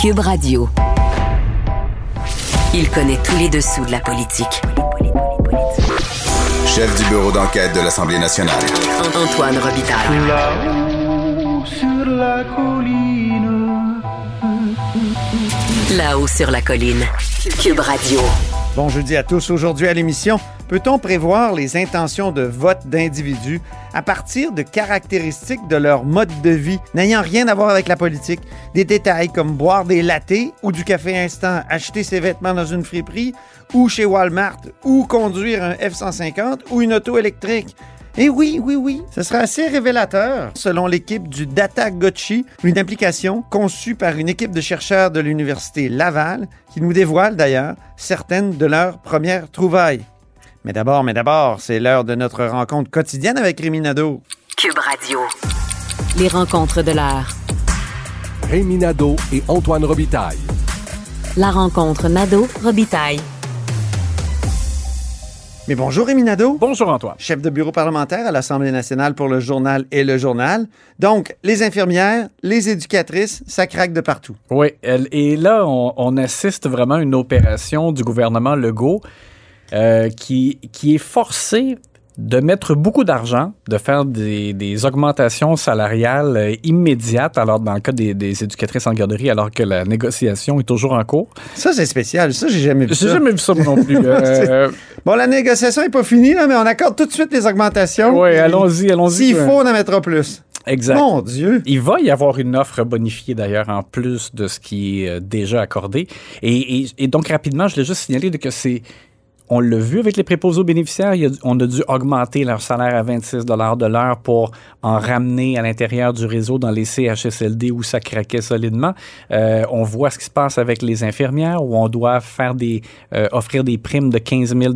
Cube Radio. Il connaît tous les dessous de la politique. Chef du bureau d'enquête de l'Assemblée nationale. Antoine Robitaille. Là-haut sur la colline. Là-haut sur la colline. Cube Radio. Bon jeudi à tous. Aujourd'hui à l'émission, peut-on prévoir les intentions de vote d'individus à partir de caractéristiques de leur mode de vie n'ayant rien à voir avec la politique? Des détails comme boire des latés ou du café instant, acheter ses vêtements dans une friperie ou chez Walmart ou conduire un F-150 ou une auto électrique? Et oui, oui, oui, ce sera assez révélateur. Selon l'équipe du Data Gotchi, une application conçue par une équipe de chercheurs de l'Université Laval, qui nous dévoile d'ailleurs certaines de leurs premières trouvailles. Mais d'abord, mais d'abord, c'est l'heure de notre rencontre quotidienne avec Rémi Nadeau. Cube Radio. Les rencontres de l'heure. Rémi Nadeau et Antoine Robitaille. La rencontre Nadeau-Robitaille. Mais bonjour Rémi Nadeau. Bonjour Antoine. Chef de bureau parlementaire à l'Assemblée nationale pour le journal et le journal. Donc, les infirmières, les éducatrices, ça craque de partout. Oui, elle- et là, on, on assiste vraiment à une opération du gouvernement Legault euh, qui, qui est forcé de mettre beaucoup d'argent, de faire des, des augmentations salariales euh, immédiates, alors dans le cas des, des éducatrices en garderie, alors que la négociation est toujours en cours. Ça, c'est spécial. Ça, j'ai jamais vu J'ai ça. jamais vu ça non plus. Euh, Bon, la négociation n'est pas finie, là, mais on accorde tout de suite les augmentations. oui, allons-y, allons-y. S'il faut, on en mettra plus. Exact. Mon Dieu. Il va y avoir une offre bonifiée d'ailleurs en plus de ce qui est déjà accordé. Et, et- et donc rapidement, je voulais juste signaler de que c'est on l'a vu avec les préposés aux bénéficiaires, on a dû augmenter leur salaire à 26 de l'heure pour en ramener à l'intérieur du réseau dans les CHSLD où ça craquait solidement. Euh, on voit ce qui se passe avec les infirmières où on doit faire des euh, offrir des primes de 15 000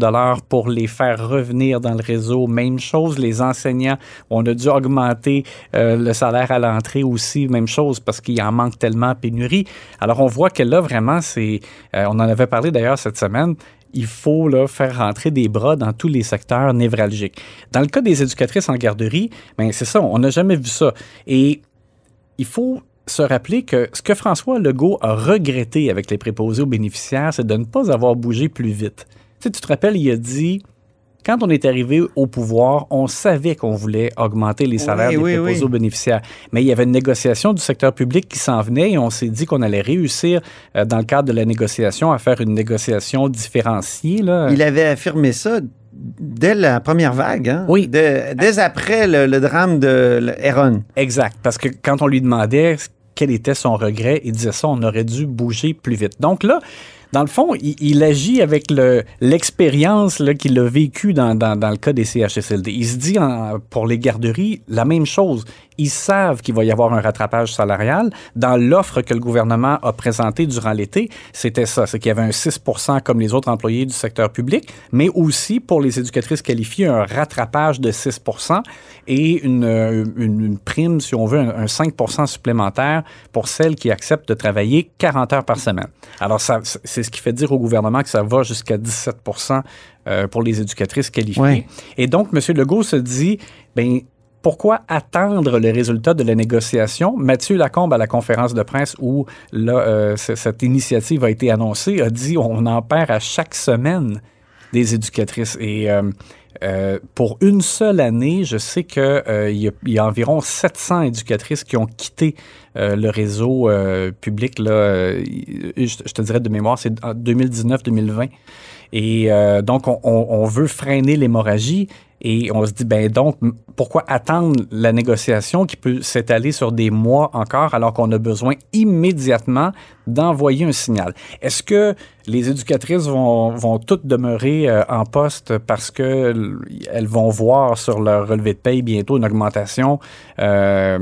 pour les faire revenir dans le réseau. Même chose, les enseignants, on a dû augmenter euh, le salaire à l'entrée aussi, même chose parce qu'il en manque tellement en pénurie. Alors on voit que là vraiment c'est, on en avait parlé d'ailleurs cette semaine il faut là, faire rentrer des bras dans tous les secteurs névralgiques. Dans le cas des éducatrices en garderie, ben, c'est ça, on n'a jamais vu ça. Et il faut se rappeler que ce que François Legault a regretté avec les préposés aux bénéficiaires, c'est de ne pas avoir bougé plus vite. Tu, te rappelles, il a dit, quand on est arrivé au pouvoir, on savait qu'on voulait augmenter les salaires Oui, des oui, aux bénéficiaires. Mais il y avait une négociation du secteur public qui s'en venait et on s'est dit qu'on allait réussir, euh, dans le cadre de la négociation, à faire une négociation différenciée. Là. Il avait affirmé ça dès la première vague. Hein? Oui. Dès, dès après le, le drame de Héron. Exact. Parce que quand on lui demandait quel était son regret, il disait ça, on aurait dû bouger plus vite. Donc là, dans le fond, il, agit avec le- l'expérience qu'il a vécue dans, le cas des CHSLD. Il se dit pour les garderies la même chose. Ils savent qu'il va y avoir un rattrapage salarial. Dans l'offre que le gouvernement a présentée durant l'été, c'était ça. C'est qu'il y avait un 6% comme les autres employés du secteur public, mais aussi pour les éducatrices qualifiées, un rattrapage de 6 et une, euh, une, une prime, si on veut, un, un 5 supplémentaire pour celles qui acceptent de travailler 40 heures par semaine. Alors, c'est ce qui fait dire au gouvernement que ça va jusqu'à 17% euh, pour les éducatrices qualifiées. Ouais. Et donc, M. Legault se dit, ben pourquoi attendre le résultat de la négociation? Mathieu Lacombe, à la conférence de presse où euh, cette initiative a été annoncée, a dit on en perd à chaque semaine des éducatrices. Et euh, euh, pour une seule année, je sais qu'il y, a- environ 700 éducatrices qui ont quitté le réseau public. Je, te dirais de mémoire, c'est en 2019-2020. Et donc, on, on- on veut freiner l'hémorragie et on se dit, ben donc, pourquoi attendre la négociation qui peut s'étaler sur des mois encore alors qu'on a besoin immédiatement d'envoyer un signal? Est-ce que les éducatrices vont, vont toutes demeurer euh, en poste parce que elles vont voir sur leur relevé de paye bientôt une augmentation? Euh,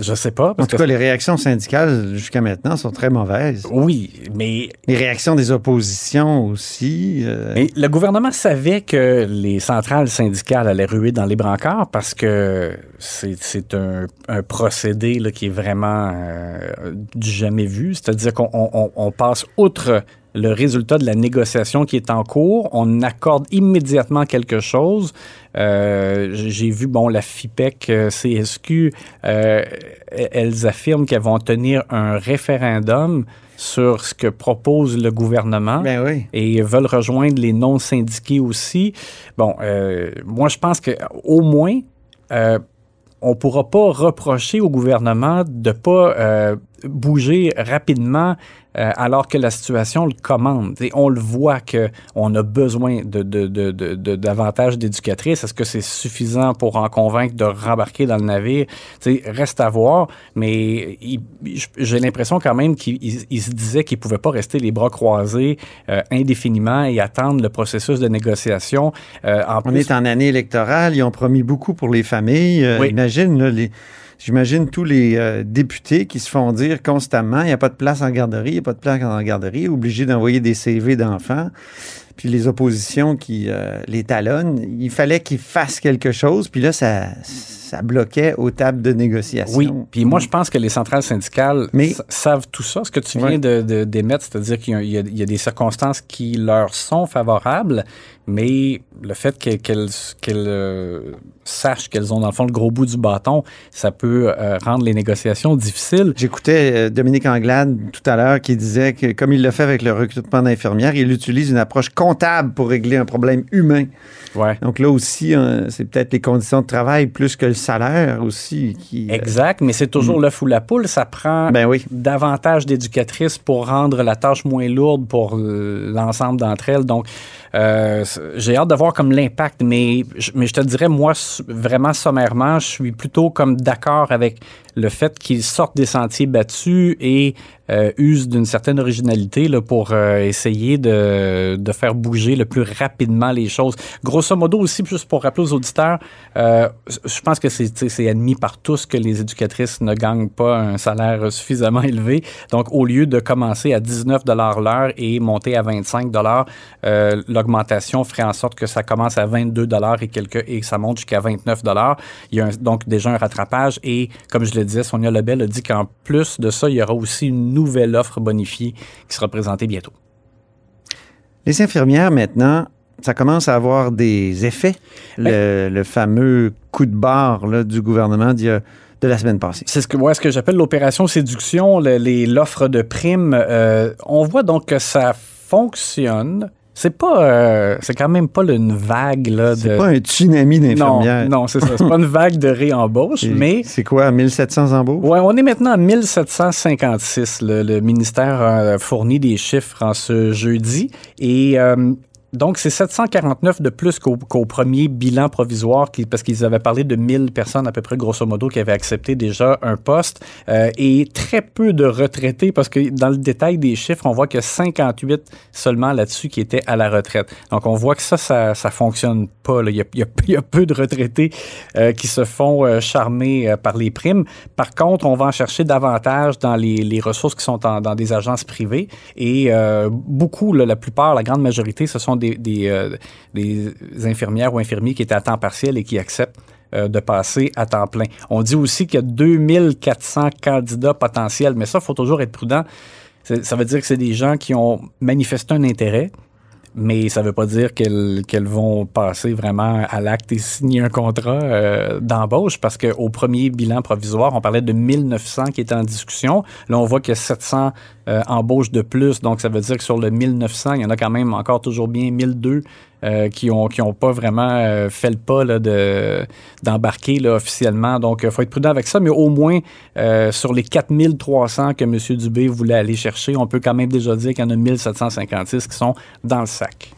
je sais pas. En tout que- cas, les réactions syndicales jusqu'à maintenant sont très mauvaises. oui, mais Les réactions des oppositions aussi. euh, Mais le gouvernement savait que les centrales syndicales allaient ruer dans les brancards parce que c'est un, un procédé là, qui est vraiment euh, du jamais vu. C'est-à-dire qu'on on- on- on passe outre le résultat de la négociation qui est en cours. On accorde immédiatement quelque chose. Euh, J'ai vu, bon, la FIPEC, euh, CSQ, euh, elles affirment qu'elles vont tenir un référendum sur ce que propose le gouvernement Ben oui. et veulent rejoindre les non-syndiqués aussi. Bon, euh, moi, je pense que au moins, on pourra pas reprocher au gouvernement de pas euh, bouger rapidement euh, alors que la situation le commande. Et on le voit que on a besoin de, de, de, de- de- davantage d'éducatrices. Est-ce que c'est suffisant pour en convaincre de rembarquer dans le navire? Reste à voir, mais j'ai l'impression quand même qu'il il- il se disait qu'il pouvait pas rester les bras croisés euh, indéfiniment et attendre le processus de négociation. Euh, en On plus, est en année électorale. Ils ont promis beaucoup pour les familles. Oui. Imagine, là, les, j'imagine tous les euh, députés qui se font dire constamment il n'y a pas de place en garderie, il n'y a pas de place en garderie, obligés d'envoyer des CV d'enfants. Puis les oppositions qui euh, les talonnent, il fallait qu'ils fassent quelque chose. Puis là, ça, ça bloquait aux tables de négociation. Oui, puis moi, je pense que les centrales syndicales Mais- savent tout ça, ce que tu viens Ouais. de, d'émettre, c'est-à-dire qu'il y a, y des circonstances qui leur sont favorables, mais le fait que- qu'elles, euh, sachent qu'elles ont, dans le fond, le gros bout du bâton, ça peut euh, rendre les négociations difficiles. J'écoutais euh, Dominique Anglade tout à l'heure qui disait que, comme il le fait avec le recrutement d'infirmières, il utilise une approche comptable pour régler un problème humain. Ouais. Donc là aussi, c'est peut-être les conditions de travail plus que le salaire aussi qui. euh, Exact, mais c'est toujours l'œuf ou la poule. Ça prend Ben oui. davantage d'éducatrices pour rendre la tâche moins lourde pour l- l'ensemble d'entre elles. Donc, euh, j'ai hâte de voir comme l'impact, mais, je- mais je te dirais, moi, vraiment sommairement, je suis plutôt comme d'accord avec le fait qu'ils sortent des sentiers battus et euh, usent d'une certaine originalité là, pour euh, essayer de, de faire bouger le plus rapidement les choses. Grosso modo aussi, juste pour rappeler aux auditeurs, euh, je pense que c'est admis par tous que les éducatrices ne gagnent pas un salaire suffisamment élevé. Donc, au lieu de commencer à 19 l'heure et monter à 25 euh, l'augmentation ferait en sorte que ça commence à 22 et quelques et ça monte jusqu'à 29 Il y a un- donc déjà un rattrapage et, comme je le disais, Sonia Lebel a dit qu'en plus de ça, il y aura aussi une nouvelle offre bonifiée qui sera présentée bientôt. Les infirmières, maintenant, ça commence à avoir des effets. Le, le fameux coup de barre là, du gouvernement d'il y a- de la semaine passée. C'est ce que, ouais, ce que j'appelle l'opération séduction, l'offre de primes. Euh, on voit donc que ça fonctionne. C'est pas, euh, c'est quand même pas une vague là, de. C'est pas un tsunami non, d'infirmières. non, c'est ça. C'est pas une vague de réembauche, mais C'est quoi, 1700 embauches? Ouais, on est maintenant à 1756. Le, le ministère a fourni des chiffres en ce jeudi. Et euh, donc, c'est 749 de plus qu'au premier bilan provisoire, parce qu'ils avaient parlé de 1000 personnes à peu près, grosso modo, qui avaient accepté déjà un poste. euh, et très peu de retraités, parce que dans le détail des chiffres, on voit que 58 seulement là-dessus qui étaient à la retraite. Donc, on voit que ça, ça, ça fonctionne pas. Il, y a, peu de retraités euh, qui se font euh, charmer par les primes. Par contre, on va en chercher davantage dans les, les ressources qui sont dans des agences privées. Et beaucoup, la plupart, la grande majorité, ce sont des, des, euh, des infirmières ou infirmiers qui étaient à temps partiel et qui acceptent euh, de passer à temps plein. On dit aussi qu'il y a 2400 candidats potentiels, mais ça, il faut toujours être prudent. Ça veut dire que c'est des gens qui ont manifesté un intérêt, mais ça ne veut pas dire qu'elles vont passer vraiment à l'acte et signer un contrat euh, d'embauche parce qu'au premier bilan provisoire, on parlait de 1900 qui étaient en discussion. Là, on voit qu'il y a 700 euh, embauches de plus. Donc, ça veut dire que sur le 1900, il y en a quand même encore toujours bien 1002 euh, qui ont qui ont pas vraiment euh, fait le pas là, de d'embarquer là, officiellement. Donc, il faut être prudent avec ça. Mais au moins, euh, sur les 4300 que M. Dubé voulait aller chercher, on peut quand même déjà dire qu'il y en a 1756 qui sont dans le sac.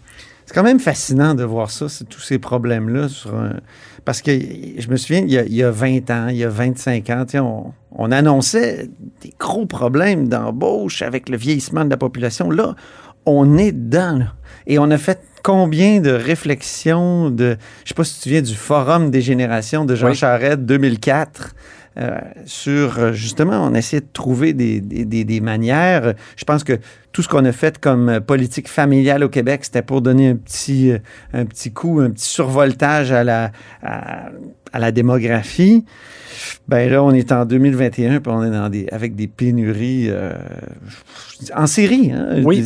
C'est quand même fascinant de voir ça, tous ces problèmes-là. Parce que je me souviens, il y, a, il y a 20 ans, il y a 25 ans, on, on annonçait des gros problèmes d'embauche avec le vieillissement de la population. Là, on est dedans. là. Et on a fait combien de réflexions de... Je sais pas si tu te souviens du Forum des générations de Jean Oui. Charest 2004 euh, sur, euh, justement, on essayait de trouver des, des- des- des manières. Je pense que tout ce qu'on a fait comme euh, politique familiale au Québec, c'était pour donner un petit, un petit coup, un petit survoltage à la, à, à la démographie, ben là, on est en 2021 puis on est dans des, avec des pénuries euh, en série. Hein? Oui.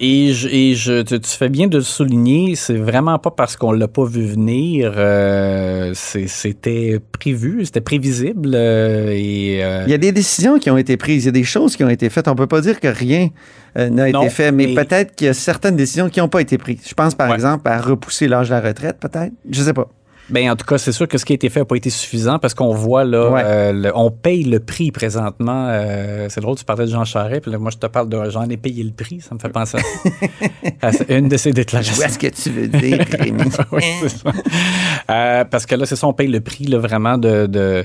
Et, je, et je, tu, tu fais bien de le souligner, c'est vraiment pas parce qu'on l'a pas vu venir, euh, c'était prévu, c'était prévisible euh, et Il y a des décisions qui ont été prises, il y a des choses qui ont été faites. On peut pas dire que rien n'a été fait, mais, peut-être qu'il y a certaines décisions qui n'ont pas été prises. Je pense par Ouais. exemple à repousser l'âge de la retraite, peut-être. Je sais pas. Ben, en tout cas, c'est sûr que ce qui a été fait n'a pas été suffisant parce qu'on voit là, Ouais. euh, le- on paye le prix présentement. euh, c'est drôle, tu parlais de Jean Charest, puis là, moi je te parle de j'en ai payé le prix, ça me fait penser à, à une de ses Je déclarations. vois ce que tu veux dire, Rémi. oui, c'est ça. Euh, parce que là, c'est ça, on paye le prix là, vraiment de, de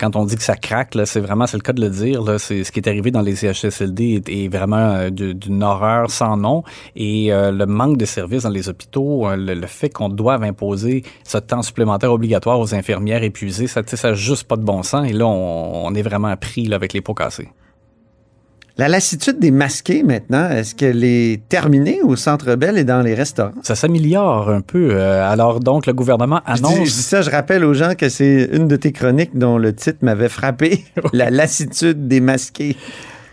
quand on dit que ça craque, là, c'est vraiment c'est le cas de le dire. Là, c'est ce qui est arrivé dans les CHSLD est, est vraiment d'une horreur sans nom et le manque de services dans les hôpitaux, le, le fait qu'on doive imposer ce temps supplémentaire obligatoire aux infirmières épuisées, ça, n'a juste pas de bon sens. Et là, on, on est vraiment pris là, avec les pots cassés. La lassitude des masqués, maintenant, est-ce qu'elle est terminée au Centre Bell et dans les restaurants? Ça s'améliore un peu. Euh, alors donc, le gouvernement Je dis, annonce. je dis ça, je rappelle aux gens que c'est une de tes chroniques dont le titre m'avait frappé. La lassitude des masqués.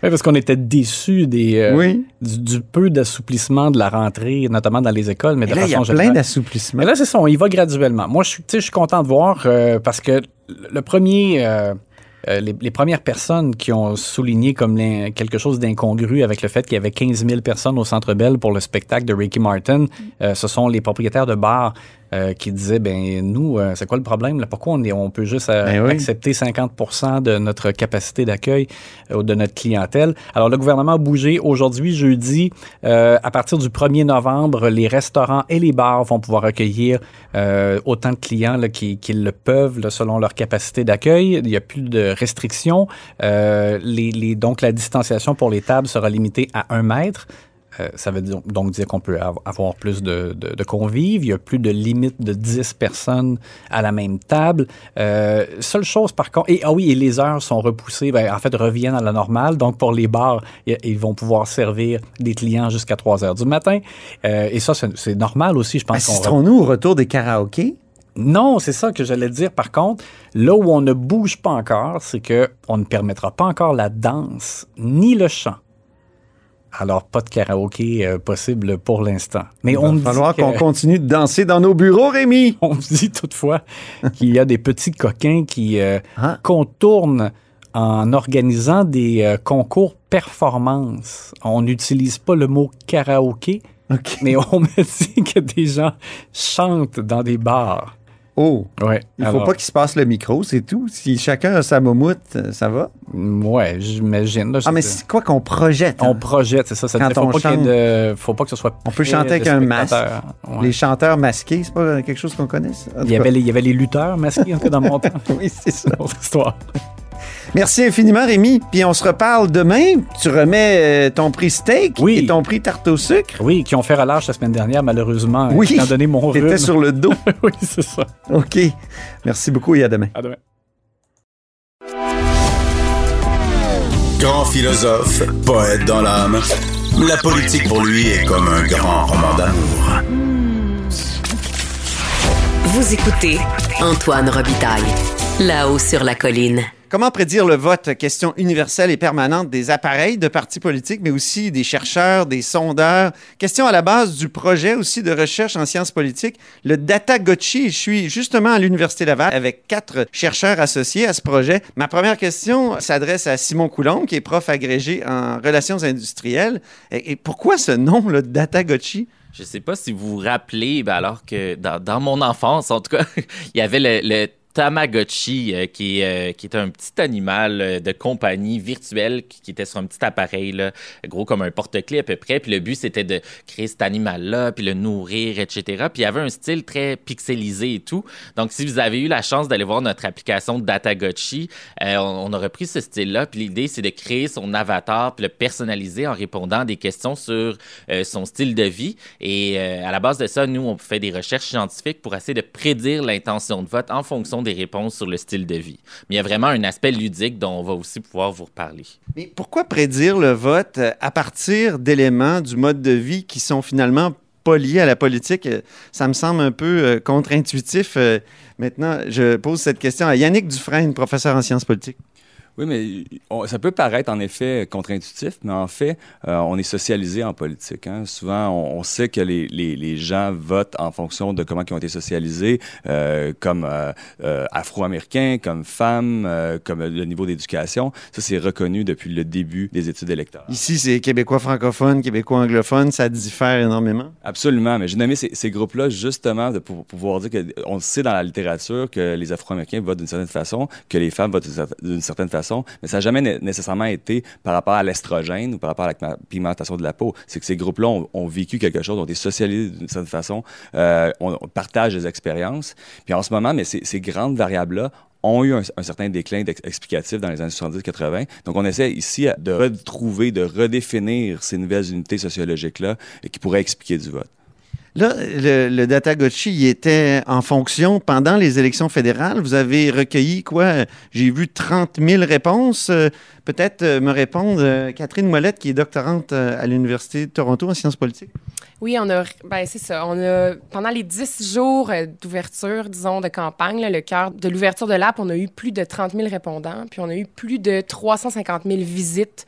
Oui, parce qu'on était déçus des, euh, oui. du, du peu d'assouplissement de la rentrée, notamment dans les écoles, mais de là, il y a plein générale. d'assouplissements. Mais là, c'est ça, on y va graduellement. Moi, je suis, je content de voir euh, parce que le premier, euh, les, les premières personnes qui ont souligné comme quelque chose d'incongru avec le fait qu'il y avait 15 000 personnes au Centre Bell pour le spectacle de Ricky Martin, ce sont les propriétaires de bars euh, qui disaient, ben nous, euh, c'est quoi le problème? Là? Pourquoi on, est, on peut juste euh, Ben oui. accepter 50 de notre capacité d'accueil euh, de notre clientèle? Alors, le gouvernement a bougé. Aujourd'hui, jeudi, euh, à partir du 1er novembre, les restaurants et les bars vont pouvoir accueillir euh, autant de clients là, qui- qu'ils le peuvent là, selon leur capacité d'accueil. Il n'y a plus de restrictions. Euh, les, les- donc, la distanciation pour les tables sera limitée à un mètre. Euh, ça veut dire- donc dire qu'on peut av- avoir plus de, de- de convives. Il n'y a plus de limite de 10 personnes à la même table. Euh, seule chose par contre, et ah oui, et les heures sont repoussées, ben, en fait, reviennent à la normale. Donc pour les bars, ils vont pouvoir servir des clients jusqu'à 3 heures du matin. Euh, et ça, c'est normal aussi, je pense. Assisterons-nous au retour des karaokés? non, c'est ça que j'allais dire. Par contre, là où on ne bouge pas encore, c'est que on ne permettra pas encore la danse ni le chant. Alors, pas de karaoké euh, possible pour l'instant. Mais Il on va falloir qu'on continue de danser dans nos bureaux, Rémi. on me dit toutefois qu'il y a des petits coquins qui euh, Ah. contournent en organisant des euh, concours performance. On n'utilise pas le mot karaoké, OK. mais on me dit que des gens chantent dans des bars. Oh, Ouais. il faut alors- pas qu'il se passe le micro, c'est tout. Si chacun a sa momoute, euh, ça va. Ouais, j'imagine. Ah, mais c'est- quoi qu'on projette? On hein? projette, c'est ça. ça Quand faut, on pas de- faut pas que ce soit. On peut chanter avec un masque. Ouais. Les chanteurs masqués, c'est pas quelque chose qu'on connaisse? Il y, avait les, il y avait les lutteurs masqués en tout cas, dans mon temps. Oui, c'est ça. Autre histoire. Merci infiniment, Rémi. Puis on se reparle demain. Tu remets euh, ton prix steak Oui. et ton prix tarte au sucre. Oui, qui ont fait relâche la semaine dernière, malheureusement. Oui. Étant donné mon rhume. T'étais sur le dos. oui, c'est ça. OK. Merci beaucoup et à demain. À demain. Grand philosophe, poète dans l'âme, la politique pour lui est comme un grand roman d'amour. Vous écoutez Antoine Robitaille, là-haut sur la colline. Comment prédire le vote? Question universelle et permanente des appareils de partis politiques, mais aussi des chercheurs, des sondeurs. Question à la base du projet aussi de recherche en sciences politiques, le Data Gotchi. Je suis justement à l'Université Laval avec quatre chercheurs associés à ce projet. Ma première question s'adresse à Simon Coulombe, qui est prof agrégé en relations industrielles. Et, pourquoi ce nom, le Data Gotchi? Je sais pas si vous vous rappelez, ben alors que dans, mon enfance, en tout cas, il y avait le Tamagotchi, euh, qui, euh, qui est un petit animal euh, de compagnie virtuel qui, qui était sur un petit appareil, là, gros comme un porte-clés à peu près. Puis le but, c'était de créer cet animal-là, puis le nourrir, etc. Puis il y avait un style très pixelisé et tout. Donc, si vous avez eu la chance d'aller voir notre application Datagotchi, euh, on, on a repris ce style-là. Puis l'idée, c'est de créer son avatar, puis le personnaliser en répondant à des questions sur euh, son style de vie. Et euh, à la base de ça, nous, on fait des recherches scientifiques pour essayer de prédire l'intention de vote en fonction des réponses sur le style de vie. Mais il y a vraiment un aspect ludique dont on va aussi pouvoir vous reparler. Mais pourquoi prédire le vote euh, à partir d'éléments du mode de vie qui sont finalement pas liés à la politique? Euh, Ça me semble un peu euh, contre-intuitif. Maintenant, je pose cette question à Yannick Dufresne, professeur en sciences politiques. Oui, mais on- ça peut paraître en effet contre-intuitif, mais en fait, euh, on est socialisé en politique. hein. Souvent, on, on sait que les, les- les gens votent en fonction de comment ils ont été socialisés, euh, comme euh, afro-américains, comme femmes, comme le niveau d'éducation. Ça, c'est reconnu depuis le début des études électorales. Ici, c'est québécois francophones, québécois anglophones, ça diffère énormément? Absolument, mais j'ai nommé ces, ces groupes-là justement de, pour pouvoir dire qu'on sait dans la littérature que les Afro-Américains votent d'une certaine façon, que les femmes votent d'une certaine façon, mais ça n'a jamais né- nécessairement été par rapport à l'estrogène ou par rapport à la pigmentation de la peau. C'est que ces groupes-là ont, vécu quelque chose, ont été socialisés d'une certaine façon, euh, on, partage des expériences. Puis en ce moment, mais ces, grandes variables-là ont eu un, un certain déclin explicatif dans les années 70-80. Donc, on essaie ici de retrouver, de redéfinir ces nouvelles unités sociologiques-là qui pourraient expliquer du vote. Là, le, le Datagotchi, il était en fonction pendant les élections fédérales. Vous avez recueilli quoi? J'ai vu 30 000 réponses. Peut-être euh, me répondre euh, Catherine Molette, qui est doctorante euh, à l'Université de Toronto en sciences politiques. Oui, on a, ben c'est ça. On a, pendant les 10 jours d'ouverture, disons, de campagne, le cœur de l'ouverture de l'app, on a eu plus de 30 000 répondants, puis on a eu plus de 350 000 visites.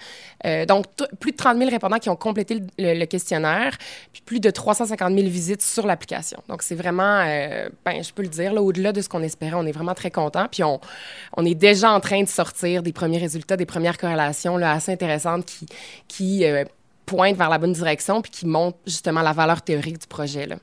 Donc, plus de 30 000 répondants qui ont complété le, questionnaire, puis plus de 350 000 visites sur l'application. Donc, c'est vraiment, ben, je peux le dire, là, au-delà de ce qu'on espérait, on est vraiment très content. Puis, on, on est déjà en train de sortir des premiers résultats, des premières corrélations là, assez intéressantes qui, qui euh, pointent vers la bonne direction puis qui montrent justement la valeur théorique du projet. Là.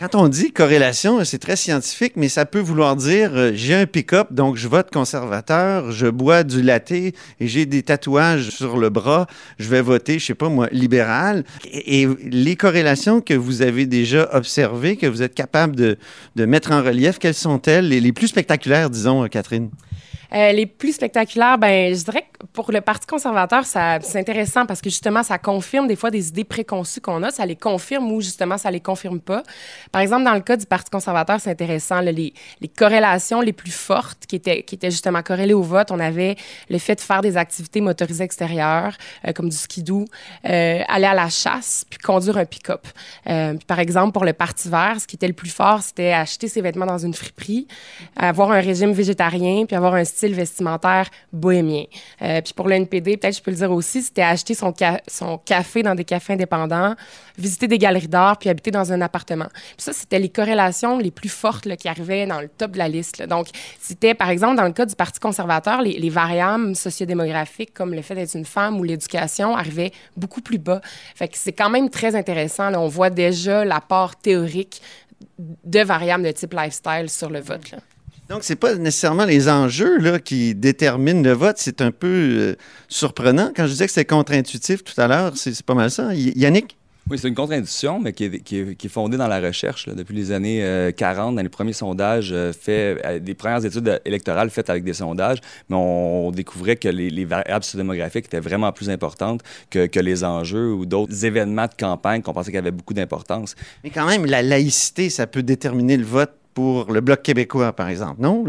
Quand on dit corrélation, c'est très scientifique, mais ça peut vouloir dire euh, j'ai un pick-up, donc je vote conservateur, je bois du latte et j'ai des tatouages sur le bras, je vais voter, je sais pas moi, libéral. Et, et les corrélations que vous avez déjà observées, que vous êtes capable de, de mettre en relief, quelles sont-elles, les, les plus spectaculaires, disons, euh, Catherine? Euh, les plus spectaculaires, ben, je dirais que pour le Parti conservateur, ça, c'est intéressant parce que justement, ça confirme des fois des idées préconçues qu'on a. Ça les confirme ou justement, ça les confirme pas. Par exemple, dans le cas du Parti conservateur, c'est intéressant. les, les corrélations les plus fortes qui étaient, qui étaient justement corrélées au vote, on avait le fait de faire des activités motorisées extérieures, euh, comme du skidoo, euh, aller à la chasse, puis conduire un pick-up. Euh, par exemple, pour le Parti vert, ce qui était le plus fort, c'était acheter ses vêtements dans une friperie, avoir un régime végétarien, puis avoir un style vestimentaire bohémien. Euh, puis pour le NPD, peut-être je peux le dire aussi, c'était acheter son, son café dans des cafés indépendants, visiter des galeries d'art, puis habiter dans un appartement. Puis ça, c'était les corrélations les plus fortes qui arrivaient dans le top de la liste. Donc, c'était, par exemple, dans le cas du Parti conservateur, les, les variables sociodémographiques, comme le fait d'être une femme ou l'éducation, arrivaient beaucoup plus bas. Fait que c'est quand même très intéressant. On voit déjà l'apport théorique de variables de type lifestyle sur le vote. Donc, c'est pas nécessairement les enjeux là, qui déterminent le vote. C'est un peu euh, surprenant. Quand je disais que c'est contre-intuitif tout à l'heure, c'est pas mal ça. Y- Yannick? Oui, c'est une contre-induction, mais qui est, qui, est, qui est fondée dans la recherche. là. Depuis les années euh, 40, dans les premiers sondages euh, faits, euh, des premières études euh, électorales faites avec des sondages, mais on, découvrait que les, les variables sociodémographiques étaient vraiment plus importantes que, que les enjeux ou d'autres événements de campagne qu'on pensait qu'ils avaient beaucoup d'importance. Mais quand même, la laïcité, ça peut déterminer le vote pour le Bloc québécois, par exemple, non?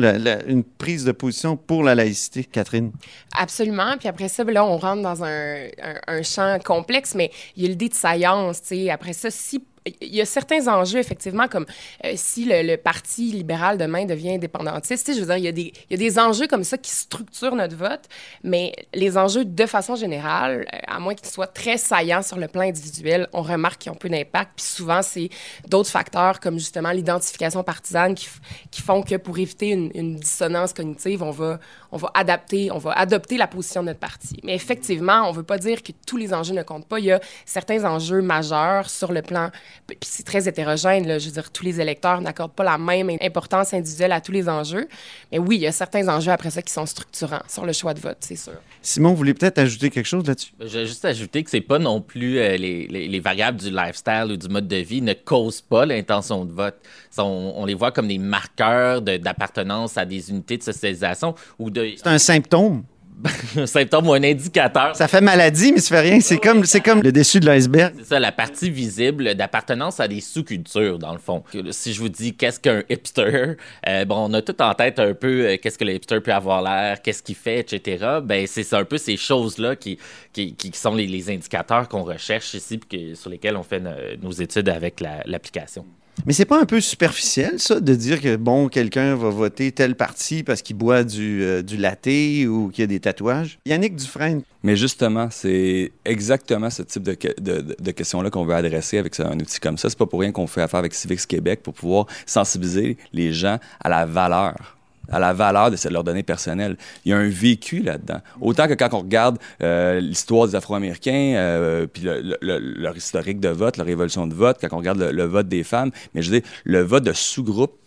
Une prise de position pour la laïcité, Catherine. Absolument. Puis après ça, ben là, on rentre dans un, un- un champ complexe, mais il y a l'idée de science. tu sais. Après ça, si il y a certains enjeux, effectivement, comme euh, si le, Parti libéral demain devient indépendantiste. Je veux dire, il y, a des, il y a des enjeux comme ça qui structurent notre vote, mais les enjeux, de façon générale, euh, à moins qu'ils soient très saillants sur le plan individuel, on remarque qu'ils ont peu d'impact. Puis souvent, c'est d'autres facteurs comme justement l'identification partisane qui font que pour éviter une, une dissonance cognitive, on va, on va adapter, on va adopter la position de notre parti. Mais effectivement, on ne veut pas dire que tous les enjeux ne comptent pas. Il y a certains enjeux majeurs sur le plan puis c'est très hétérogène. Là. Je veux dire, tous les électeurs n'accordent pas la même importance individuelle à tous les enjeux. Mais oui, il y a certains enjeux après ça qui sont structurants sur le choix de vote, c'est sûr. Simon, vous voulez peut-être ajouter quelque chose là-dessus? Je vais juste ajouter que c'est pas non plus euh, les, les- les variables du lifestyle ou du mode de vie ne causent pas l'intention de vote. On, on les voit comme des marqueurs de- d'appartenance à des unités de socialisation ou de. C'est un symptôme. un symptôme ou un indicateur. Ça fait maladie, mais ça fait rien. C'est comme, c'est comme le dessus de l'iceberg. C'est ça, la partie visible d'appartenance à des sous-cultures, dans le fond. Si je vous dis qu'est-ce qu'un hipster, euh, bon, on a tout en tête un peu euh, qu'est-ce que le hipster peut avoir l'air, qu'est-ce qu'il fait, etc. Ben, c'est un peu ces choses-là qui, qui, qui sont les, les indicateurs qu'on recherche ici, puis que- sur lesquels on fait no- nos études avec la- l'application. Mais c'est pas un peu superficiel, ça, de dire que, bon, quelqu'un va voter tel parti parce qu'il boit du, euh, latte ou qu'il a des tatouages? Yannick Dufresne, Mais justement, c'est exactement ce type de, de- de questions-là qu'on veut adresser avec un outil comme ça. C'est pas pour rien qu'on fait affaire avec Civics Québec pour pouvoir sensibiliser les gens à la valeur à la valeur de leurs données personnelles. Il y a un vécu là-dedans. Autant que quand on regarde euh, l'histoire des Afro-Américains, euh, puis le- le- le- leur historique de vote, leur évolution de vote, quand on regarde le, le vote des femmes, mais je veux dire, le vote de sous-groupe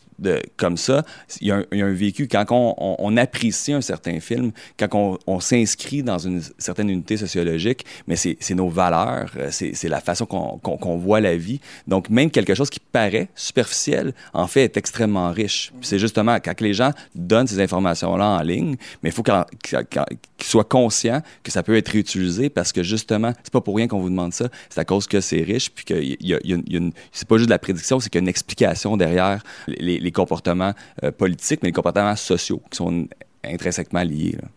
comme ça, il y, a un, vécu. Quand on, apprécie un certain film, quand on, s'inscrit dans une certaine unité sociologique, mais c'est nos valeurs, euh, c'est la façon qu'on voit la vie. Donc, même quelque chose qui paraît superficiel, en fait, est extrêmement riche. C'est justement quand les gens donnent ces informations-là en ligne, mais il faut qu'ils soient conscients que ça peut être réutilisé parce que justement, c'est pas pour rien qu'on vous demande ça, c'est à cause que c'est riche, puis une- c'est pas juste de la prédiction, c'est qu'il y a une explication derrière les comportements euh, politiques, mais les comportements sociaux qui sont intrinsèquement liés. là.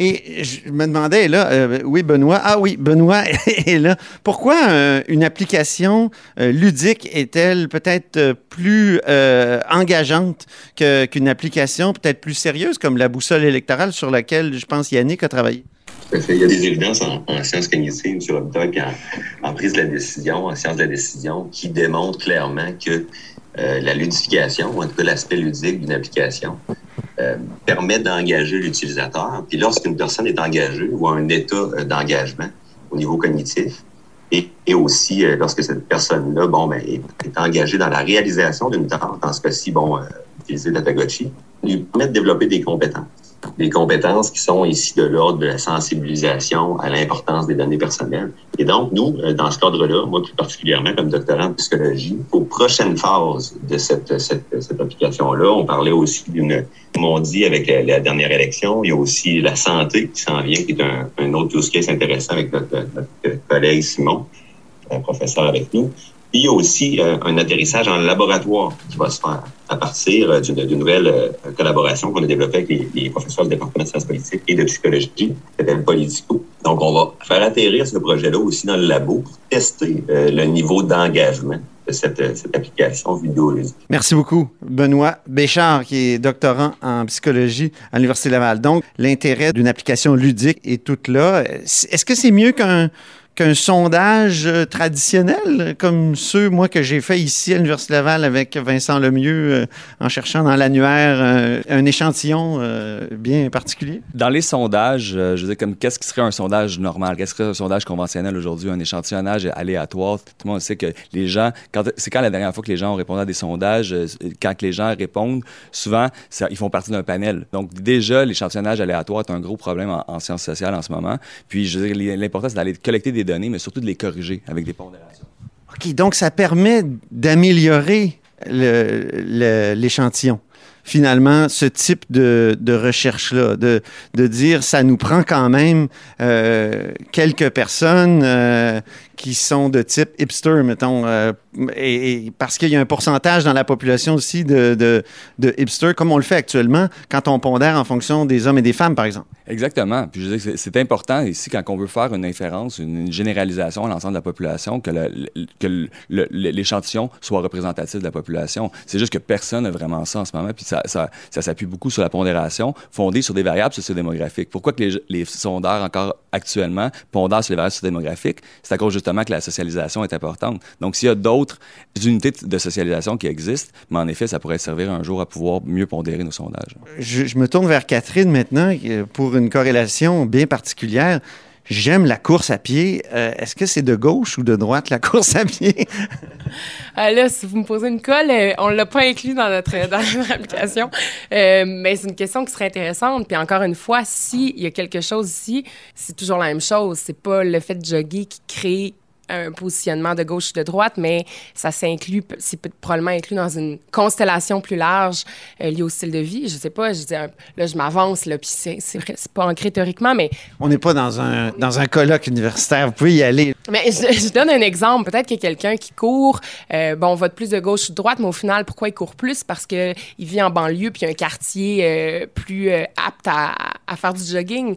Et je me demandais, là, euh, oui, Benoît, ah oui, Benoît est là. Pourquoi euh, une application euh, ludique est-elle peut-être plus euh, engageante que- qu'une application peut-être plus sérieuse comme la boussole électorale sur laquelle, je pense, Yannick a travaillé? Il y a des évidences en, en sciences cognitives sur puis en, en prise de la décision, en sciences de la décision, qui démontrent clairement que euh, la ludification, ou en tout cas l'aspect ludique d'une application, euh, permet d'engager l'utilisateur. Puis lorsqu'une personne est engagée ou a un état euh, d'engagement au niveau cognitif, et, et aussi euh, lorsque cette personne-là, bon, ben, est, est engagée dans la réalisation d'une tâche, dans ce cas-ci, bon, euh, utiliser la Tagochi, lui permet de développer des compétences des compétences qui sont ici de l'ordre de la sensibilisation à l'importance des données personnelles. Et donc, nous, euh, dans ce cadre-là, moi plus particulièrement comme doctorant en psychologie, aux prochaines phases de cette, cette, cette application-là, on parlait aussi d'une, comme on dit avec la, dernière élection, il y a aussi la santé qui s'en vient, qui est un, un autre use case intéressant avec notre, notre collègue Simon, un professeur avec nous. Puis il y a aussi euh, un atterrissage en laboratoire qui va se faire à partir euh, d'une nouvelle euh, collaboration qu'on a développée avec les, professeurs du département de sciences politiques et de psychologie, qui s'appelle Politico. Donc, on va faire atterrir ce projet-là aussi dans le labo pour tester le niveau d'engagement de cette, cette application vidéoludique. Merci beaucoup, Benoît Béchard, qui est doctorant en psychologie à l'Université Laval. Donc, l'intérêt d'une application ludique est tout là. Est-ce que c'est mieux qu'un qu'un sondage euh, traditionnel, comme ceux, moi, que j'ai fait ici à l'Université Laval avec Vincent Lemieux, euh, en cherchant dans l'annuaire euh, un échantillon bien particulier? Dans les sondages, je veux dire, comme qu'est-ce qui serait un sondage normal? Qu'est-ce que serait un sondage conventionnel aujourd'hui? Un échantillonnage aléatoire? Tout le monde sait que les gens, c'est quand la dernière fois que les gens ont répondu à des sondages, quand les gens répondent, souvent, ils font partie d'un panel. Donc, déjà, l'échantillonnage aléatoire est un gros problème en, en sciences sociales en ce moment. Puis, je veux dire, l'important, c'est d'aller collecter des données, mais surtout de les corriger avec des pondérations. OK, donc ça permet d'améliorer l'échantillon. Finalement, ce type de, recherche-là, de, de dire ça nous prend quand même euh, quelques personnes euh, qui sont de type hipster, mettons, euh, et, parce qu'il y a un pourcentage dans la population aussi de, de, comme on le fait actuellement, quand on pondère en fonction des hommes et des femmes, par exemple. Exactement. Puis je c'est- important ici quand on veut faire une inférence, une, généralisation à l'ensemble de la population, que que l'échantillon soit représentatif de la population. C'est juste que personne n'a vraiment ça en ce moment. Puis ça, ça, ça s'appuie beaucoup sur la pondération fondée sur des variables sociodémographiques. Pourquoi que les, les sondeurs encore actuellement pondèrent sur les variables sociodémographiques? C'est à cause justement que la socialisation est importante. Donc s'il y a d'autres unités de socialisation qui existent, mais en effet, ça pourrait servir un jour à pouvoir mieux pondérer nos sondages. Je, je me tourne vers Catherine maintenant euh, pour une corrélation bien particulière. J'aime la course à pied. Euh, Est-ce que c'est de gauche ou de droite la course à pied? Ah, là, si vous me posez une colle, euh, on l'a pas inclus dans notre, notre application. Euh, mais c'est une question qui serait intéressante. Puis encore une fois, s'il y a quelque chose ici, c'est toujours la même chose. C'est pas le fait de jogger qui crée un positionnement de gauche ou de droite, mais ça s'inclut, c'est probablement inclus dans une constellation plus large euh, liée au style de vie. Je sais pas, je dis, là, je m'avance, là, puis c'est pas ancré théoriquement, mais On n'est pas dans un, dans un colloque universitaire. Vous pouvez y aller. mais je, je donne un exemple. Peut-être qu'il y a quelqu'un qui court, euh, bon, on vote plus de gauche ou de droite, mais au final, pourquoi il court plus? Parce qu'il vit en banlieue, puis il y a un quartier euh, plus apte à, à faire du jogging.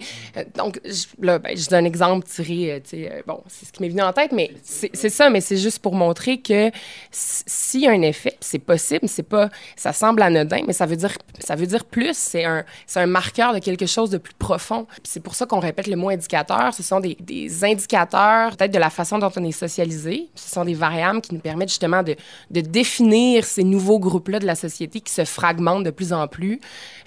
Donc, je, là, ben, je donne un exemple tiré, tu sais, bon, c'est ce qui m'est venu en tête, mais c'est c'est ça, mais c'est juste pour montrer que s'il y a un effet, c'est possible, c'est pas, ça semble anodin, mais ça veut dire, ça veut dire plus. C'est un, c'est un marqueur de quelque chose de plus profond. C'est pour ça qu'on répète le mot indicateur. Ce sont des, des indicateurs, peut-être de la façon dont on est socialisé. Ce sont des variables qui nous permettent justement de, de définir ces nouveaux groupes-là de la société qui se fragmentent de plus en plus,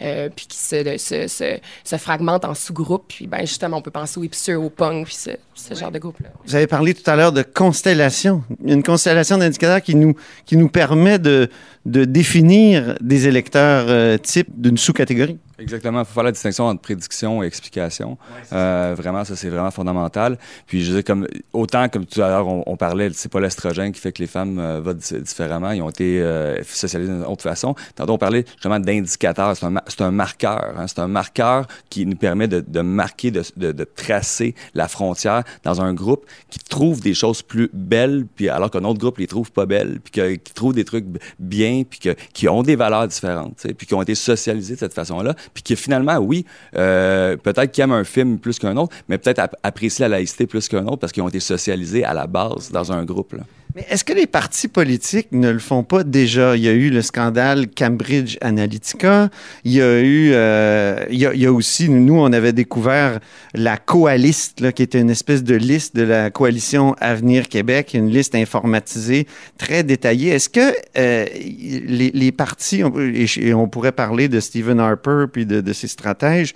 euh, puis qui se, de- se, se, se fragmentent en sous-groupes. Puis ben, justement, on peut penser aux hipsters, aux punks, puis ce, ce genre de groupe-là. Vous avez parlé tout à l'heure de constellation. Une constellation d'indicateurs qui nous, permet de, de définir des électeurs euh, type d'une sous-catégorie. Exactement. Il faut faire la distinction entre prédiction et explication. Euh, vraiment, ça, c'est vraiment fondamental. Puis, je veux dire, comme, autant comme tout à l'heure, on, on parlait, c'est pas l'estrogène qui fait que les femmes euh, votent di- différemment. Ils ont été euh, socialisés d'une autre façon. Tantôt, on parlait justement d'indicateurs. C'est un, c'est un marqueur. hein. C'est un marqueur qui nous permet de, de marquer, de, de, de tracer la frontière dans un groupe qui trouve des choses plus belles, puis alors qu'un autre groupe les trouve pas belles, puis que- qui trouve des trucs bien, puis que, qui ont des valeurs différentes, puis qui ont été socialisés de cette façon-là, puis qui finalement, oui, euh, peut-être qu'ils aiment un film plus qu'un autre, mais peut-être ap- apprécient la laïcité plus qu'un autre parce qu'ils ont été socialisés à la base dans un groupe. Mais est-ce que les partis politiques ne le font pas déjà? Il y a eu le scandale Cambridge Analytica. Il y a eu, euh, il, y a, il y a aussi, nous, on avait découvert la coaliste, là, qui était une espèce de liste de la coalition Avenir Québec, une liste informatisée très détaillée. Est-ce que euh, les, les partis, et on pourrait parler de Stephen Harper puis de, de ses stratèges,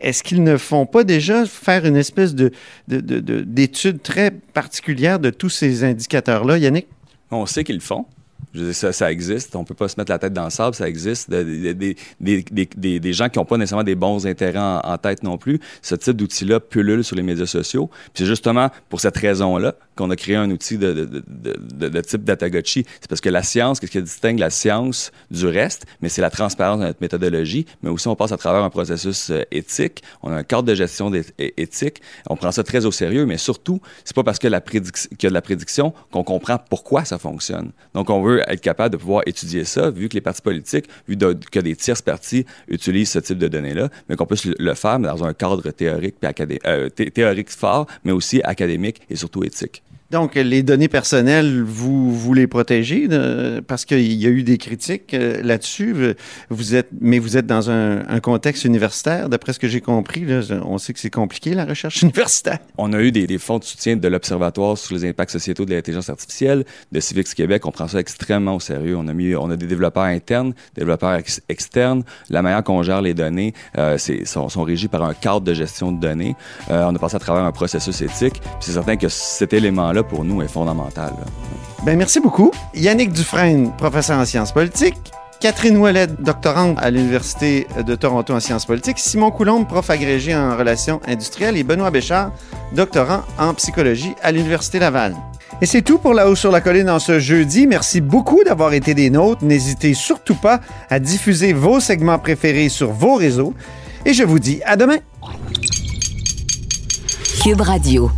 est-ce qu'ils ne font pas déjà faire une espèce de, de- de- de- d'étude très particulière de tous ces indicateurs-là, Yannick? On sait qu'ils le font. Je ça, ça existe. On peut pas se mettre la tête dans le sable. Ça existe. De- de- de- des, des, des, des gens qui n'ont pas nécessairement des bons intérêts en, en tête non plus. Ce type d'outil-là pullule sur les médias sociaux. Puis c'est justement pour cette raison-là qu'on a créé un outil de, type Datagotchi. C'est parce que la science, qu'est-ce qui distingue la science du reste? Mais c'est la transparence de notre méthodologie. Mais aussi, on passe à travers un processus euh, éthique. On a un cadre de gestion éthique. On prend ça très au sérieux. Mais surtout, c'est pas parce que la qu'il y a de la prédiction qu'on comprend pourquoi ça fonctionne. Donc, on veut être capable de pouvoir étudier ça, vu que les partis politiques, vu que des tierces partis utilisent ce type de données-là, mais qu'on puisse le- faire dans un cadre théorique, puis euh, thé- théorique fort, mais aussi académique et surtout éthique. Donc, les données personnelles, vous, vous les protégez parce qu'il y a eu des critiques euh, là-dessus. Vous êtes, mais vous êtes dans un, contexte universitaire, d'après ce que j'ai compris. On sait que c'est compliqué, la recherche universitaire. On a eu des, fonds de soutien de l'Observatoire sur les impacts sociétaux de l'intelligence artificielle, de Civics Québec. On prend ça extrêmement au sérieux. On a, mis, on a des développeurs internes, des développeurs ex- externes. La manière qu'on gère les données euh, sont, sont régis par un cadre de gestion de données. Euh, on a passé à travers un processus éthique. C'est certain que cet élément-là, pour nous, est fondamental. Ben, merci beaucoup. Yannick Dufresne, professeur en sciences politiques. Catherine Ouellet, doctorante à l'Université de Toronto en sciences politiques. Simon Coulombe, prof agrégé en relations industrielles. Et Benoît Béchard, doctorant en psychologie à l'Université Laval. Et c'est tout pour La Haut sur la Colline en ce jeudi. Merci beaucoup d'avoir été des nôtres. N'hésitez surtout pas à diffuser vos segments préférés sur vos réseaux. Et je vous dis à demain. Cube Radio.